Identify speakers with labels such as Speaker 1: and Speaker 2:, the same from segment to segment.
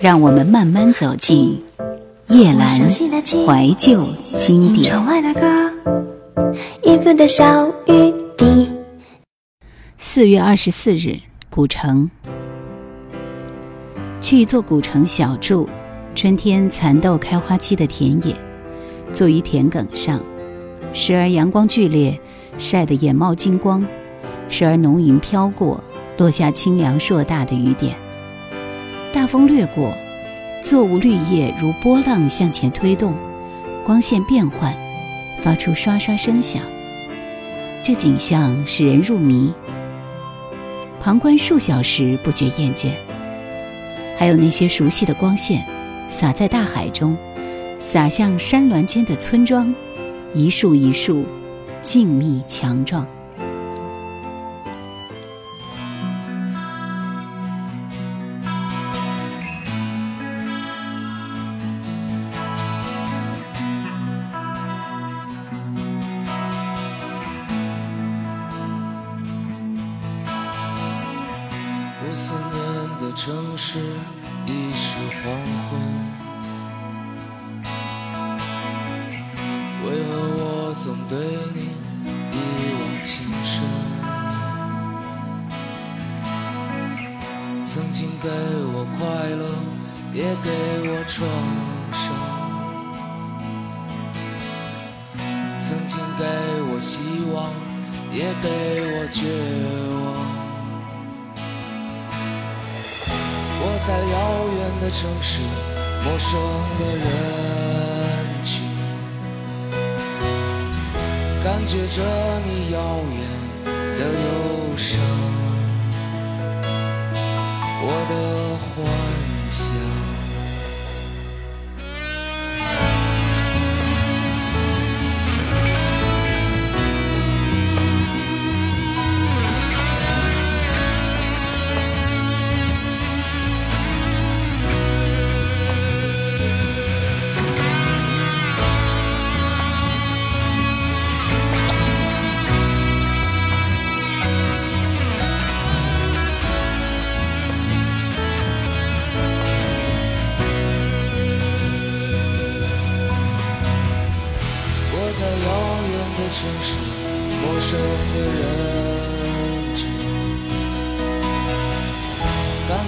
Speaker 1: 让我们慢慢走进夜阑怀旧经典。四月二十四日，古城。去一座古城。小住，春天蚕豆开花期的田野，坐于田埂上，时而阳光剧烈，晒得眼冒金光；时而浓云飘过，落下清凉硕大的雨点。大风掠过，作物绿叶如波浪向前推动，光线变幻，发出刷刷声响。这景象使人入迷，旁观数小时不觉厌倦。还有那些熟悉的光线，洒在大海中，洒向山峦间的村庄，一树一树，静谧强壮。
Speaker 2: 曾经给我快乐，也给我创伤；曾经给我希望，也给我绝望。我在遥远的城市，陌生的人群，感觉着你遥远我的话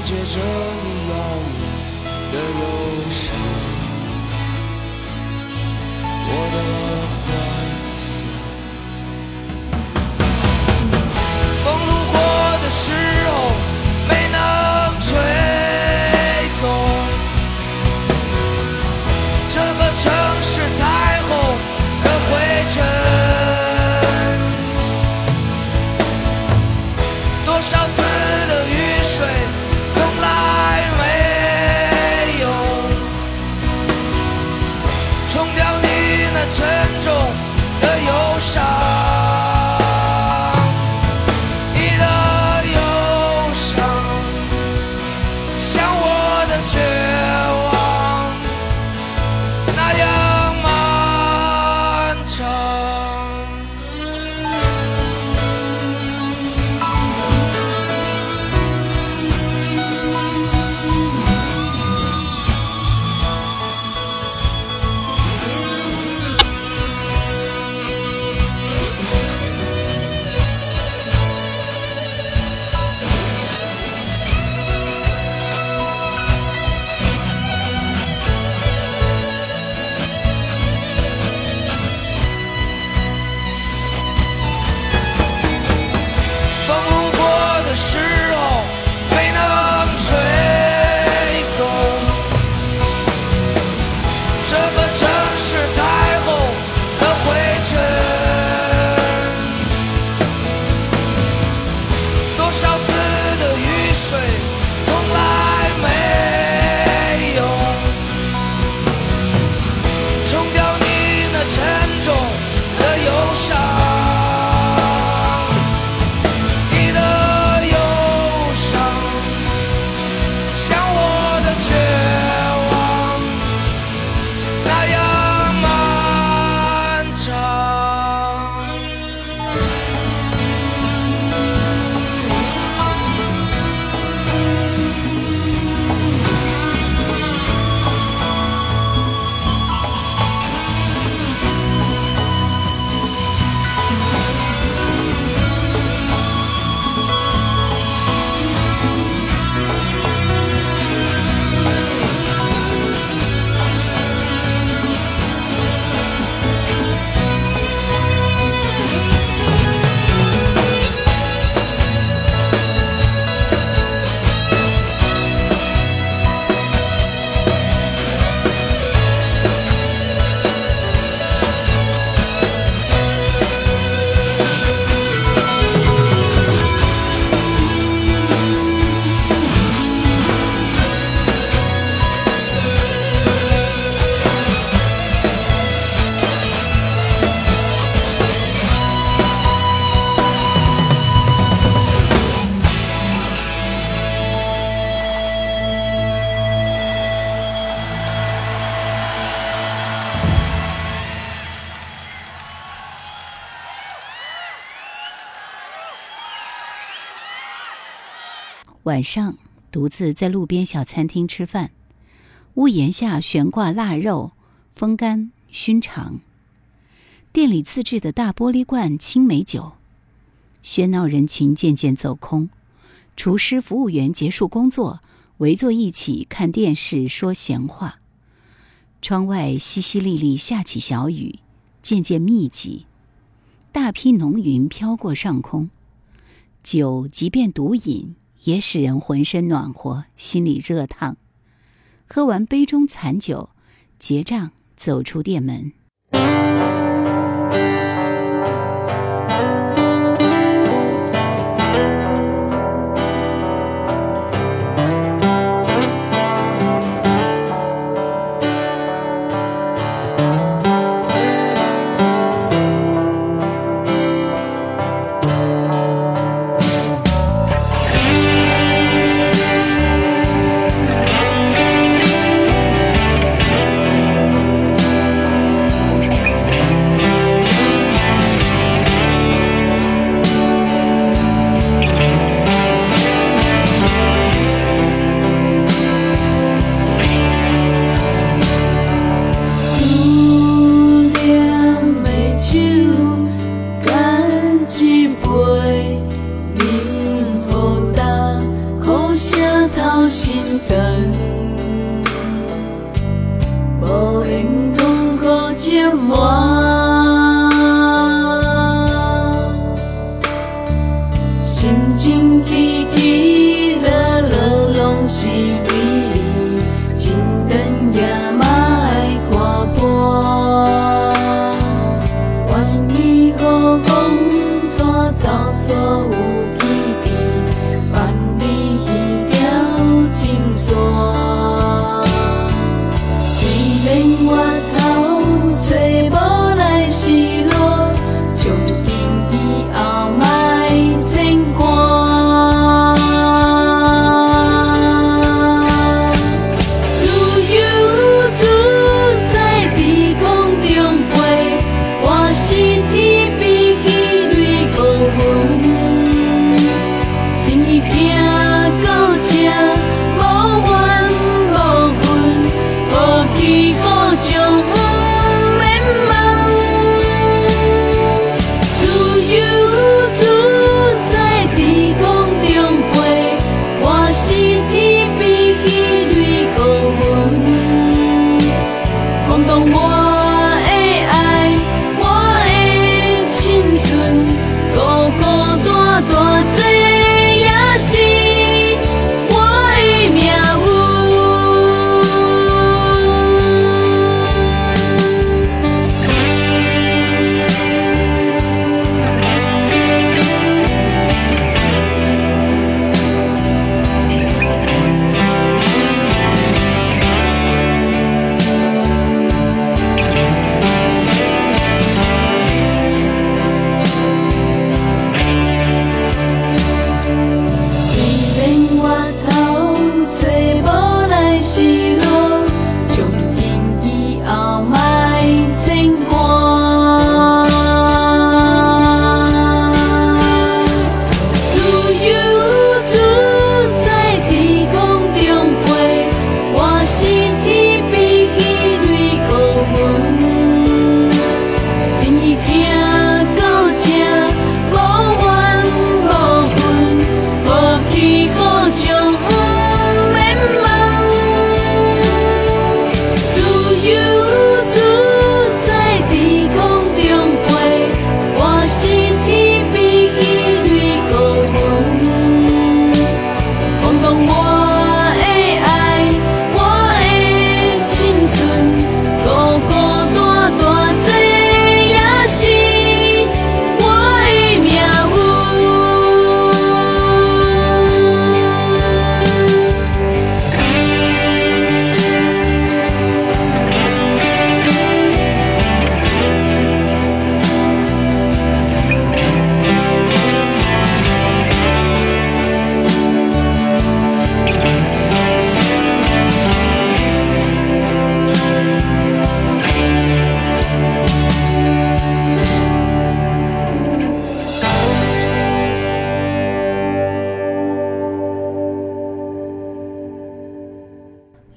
Speaker 2: 接着你遥远的忧伤，我的沉重的忧伤。
Speaker 1: 晚上独自在路边小餐厅吃饭，屋檐下悬挂腊肉、风干、熏肠。店里自制的大玻璃罐青梅酒，喧闹人群渐渐走空，厨师、服务员结束工作，围坐一起看电视说闲话。窗外淅淅沥沥下起小雨，渐渐密集，大批浓云飘过上空。酒即便独饮，也使人浑身暖和，心里热烫。喝完杯中残酒，结账，走出店门。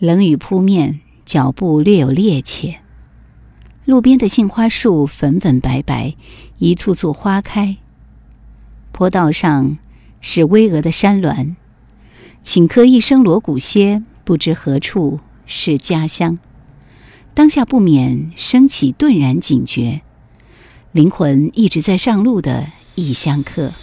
Speaker 1: 冷雨扑面，脚步略有趔趄。路边的杏花树粉粉白白，一簇簇花开。坡道上是巍峨的山峦，顷刻一声锣鼓歇，不知何处是家乡。当下不免升起顿然警觉，灵魂一直在上路的异乡客。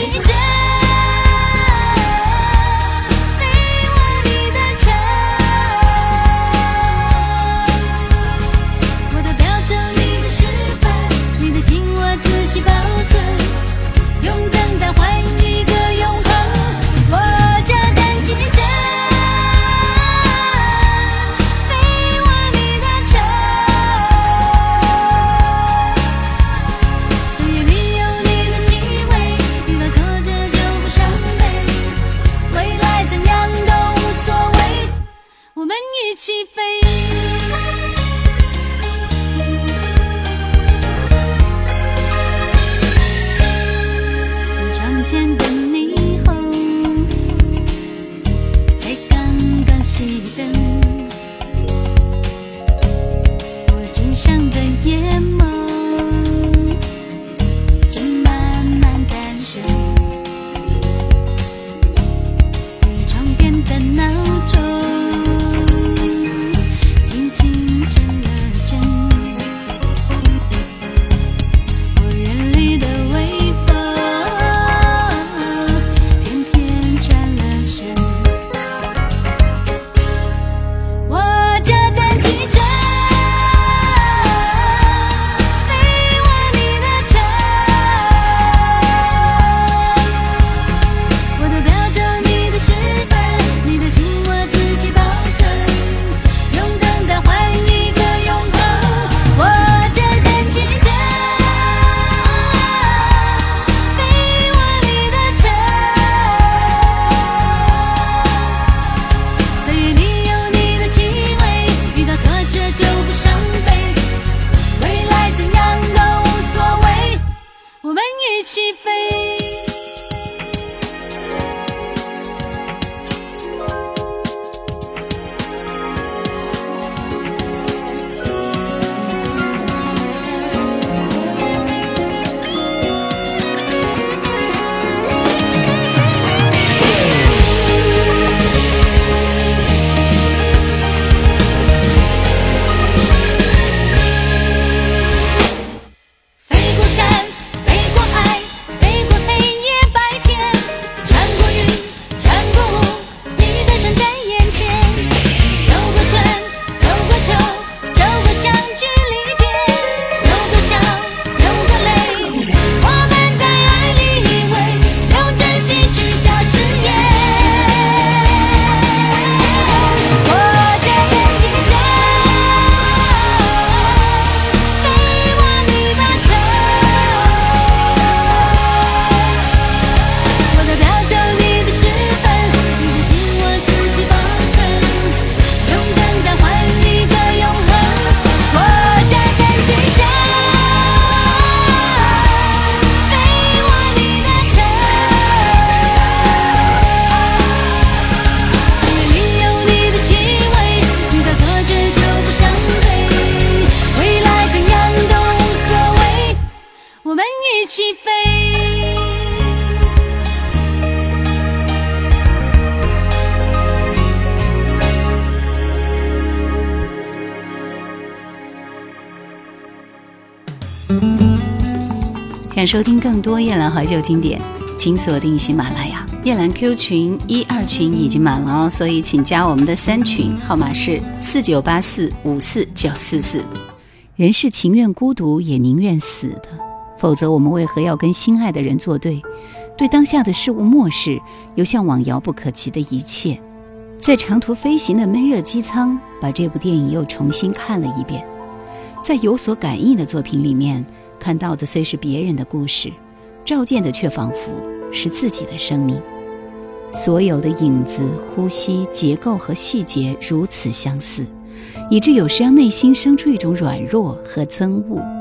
Speaker 3: Did 起飞。
Speaker 1: 想收听更多夜兰怀旧经典，请锁定喜马拉雅。夜兰 Q 群一二群已经满了哦，所以请加我们的三群，号码是四九八四五四九四四。人是情愿孤独，也宁愿死的，否则我们为何要跟心爱的人作对？对当下的事物漠视，又向往遥不可及的一切。在长途飞行的闷热机舱，把这部电影又重新看了一遍。在有所感应的作品里面，看到的虽是别人的故事，照见的却仿佛是自己的生命。所有的影子、呼吸、结构和细节如此相似，以致有时让内心生出一种软弱和憎恶。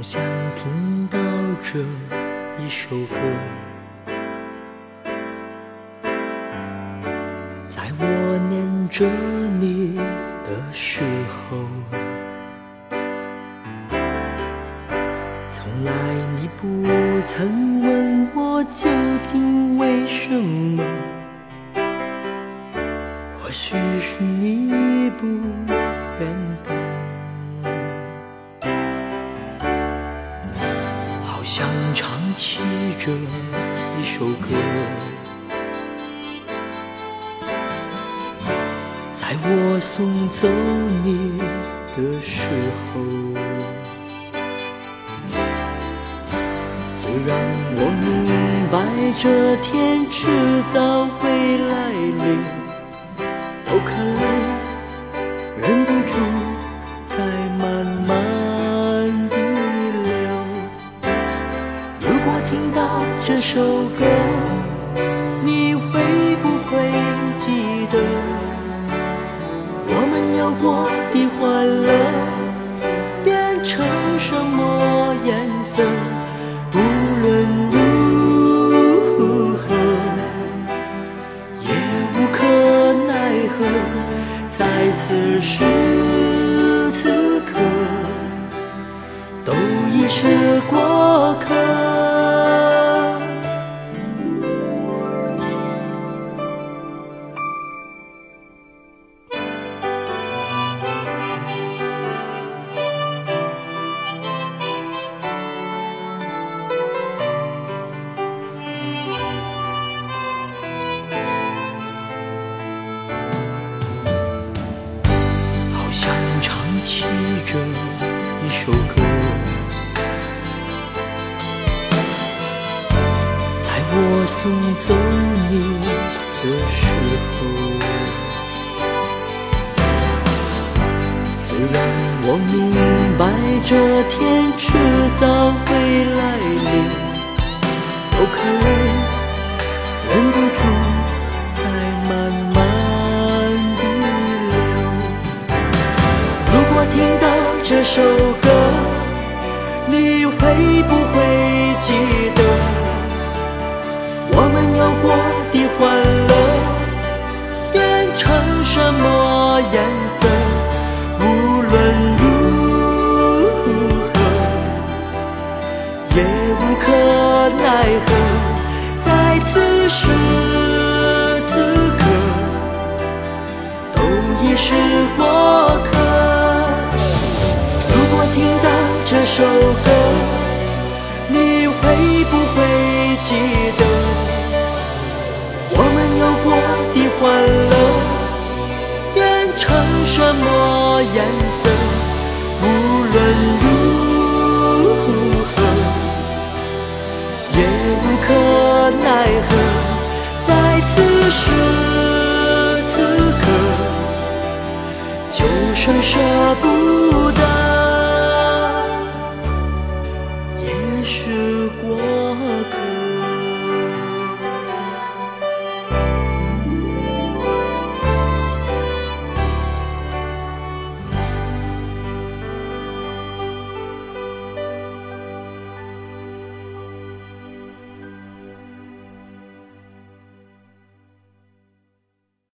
Speaker 4: 总想听到这一首歌，在我念着好像唱起这一首歌，在我送走你的时候。虽然我明白这天迟早会来临，都看来这首歌，你会不会记得？我们有过送走你的时候。虽然我明白这天迟早会来临，都看泪忍不住在慢慢地流。如果听到这首歌，你会不会记得